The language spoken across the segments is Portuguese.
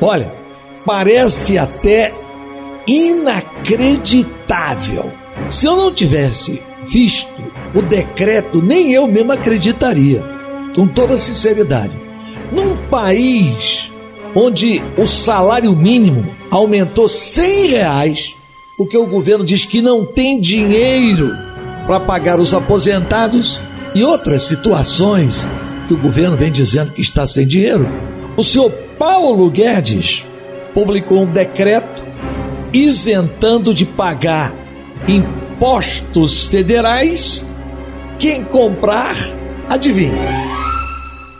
Olha, parece até inacreditável. Se eu não tivesse visto o decreto, nem eu mesmo acreditaria, com toda sinceridade. Num país onde o salário mínimo aumentou 100 reais, porque o governo diz que não tem dinheiro para pagar os aposentados e outras situações que o governo vem dizendo que está sem dinheiro, o senhor Paulo Guedes publicou um decreto isentando de pagar impostos federais quem comprar, adivinha?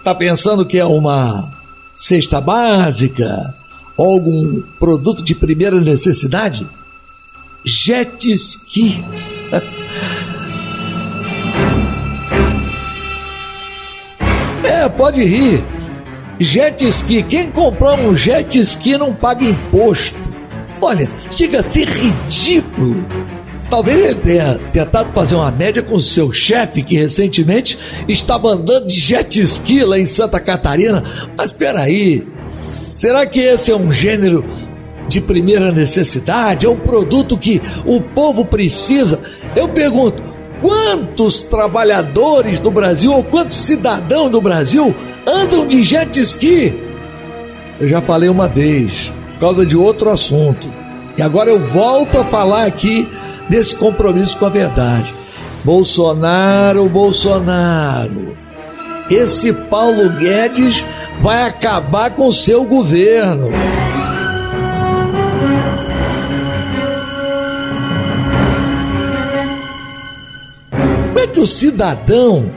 Tá pensando que é uma cesta básica ou algum produto de primeira necessidade? Jet ski. É, pode rir. Jet ski, quem comprar um jet ski não paga imposto. Olha, chega a ser ridículo. Talvez ele tenha tentado fazer uma média com o seu chefe, que recentemente estava andando de jet ski lá em Santa Catarina. Mas peraí, será que esse é um gênero de primeira necessidade? É um produto que o povo precisa? Eu pergunto, quantos trabalhadores do Brasil ou quantos cidadãos do Brasil andam de jet ski? Eu já falei uma vez, por causa de outro assunto. E agora eu volto a falar aqui desse compromisso com a verdade. Bolsonaro, Bolsonaro. Esse Paulo Guedes vai acabar com o seu governo. O cidadão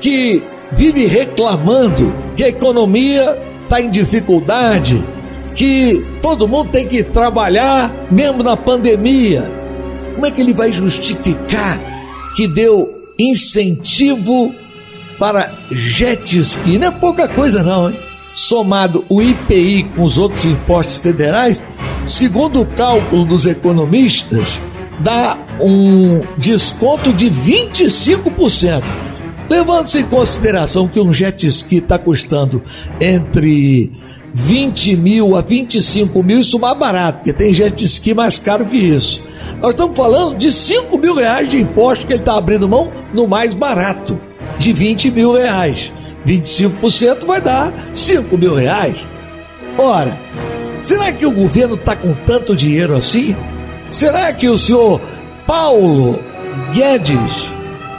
que vive reclamando que a economia está em dificuldade, que todo mundo tem que trabalhar mesmo na pandemia, como é que ele vai justificar que deu incentivo para jet ski? Não é pouca coisa, não, hein? Somado o IPI com os outros impostos federais, segundo o cálculo dos economistas, dá um desconto de 25%. Levando-se em consideração que um jet ski está custando entre 20 mil a 25 mil, isso mais barato, porque tem jet ski mais caro que isso. Nós estamos falando de 5 mil reais de imposto que ele está abrindo mão no mais barato, de 20 mil reais. 25% vai dar 5 mil reais. Ora, será que o governo está com tanto dinheiro assim? Será que o senhor Paulo Guedes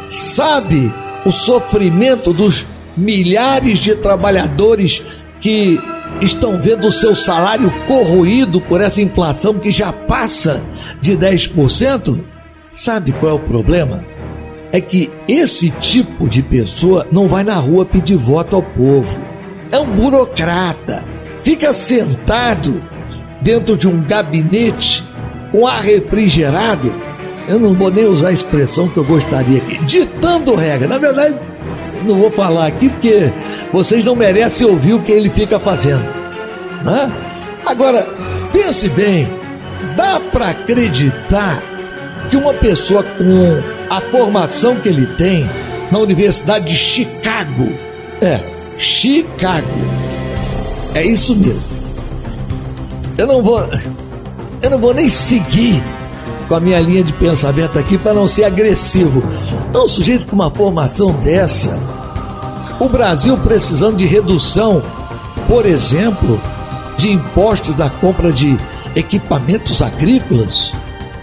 sabe o sofrimento dos milhares de trabalhadores que estão vendo o seu salário corroído por essa inflação que já passa de 10%? Sabe qual é o problema? É que esse tipo de pessoa não vai na rua pedir voto ao povo. É um burocrata. Fica sentado dentro de um gabinete com ar refrigerado. Eu não vou nem usar a expressão que eu gostaria aqui, ditando regra. Na verdade, não vou falar aqui porque vocês não merecem ouvir o que ele fica fazendo. Né? Agora, pense bem, dá para acreditar que uma pessoa com a formação que ele tem na Universidade de Chicago, é, Chicago, é isso mesmo. Eu não vou, eu não vou nem seguir com a minha linha de pensamento aqui para não ser agressivo. Um sujeito com uma formação dessa, o Brasil precisando de redução, por exemplo, de impostos da compra de equipamentos agrícolas.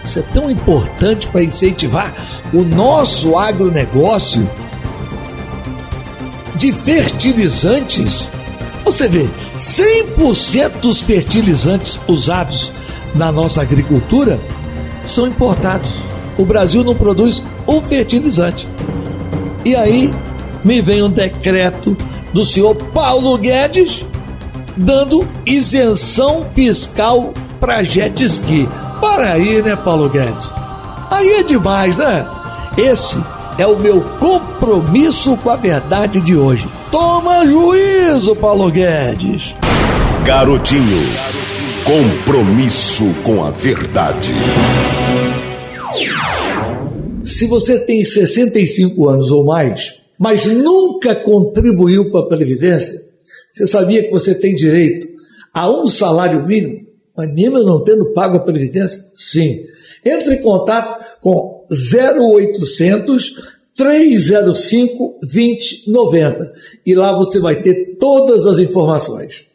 Isso é tão importante para incentivar o nosso agronegócio de fertilizantes. Você vê, 100% dos fertilizantes usados na nossa agricultura são importados. O Brasil não produz um fertilizante. E aí me vem um decreto do senhor Paulo Guedes dando isenção fiscal para jet ski. Para aí, né, Paulo Guedes? Aí é demais, né? Esse é o meu compromisso com a verdade de hoje. Toma juízo, Paulo Guedes. Garotinho, compromisso com a verdade. Se você tem 65 anos ou mais, mas nunca contribuiu para a Previdência, Você sabia que você tem direito a um salário mínimo, mas mesmo não tendo pago a Previdência? Sim. Entre em contato com 0800 305 2090 e lá você vai ter todas as informações.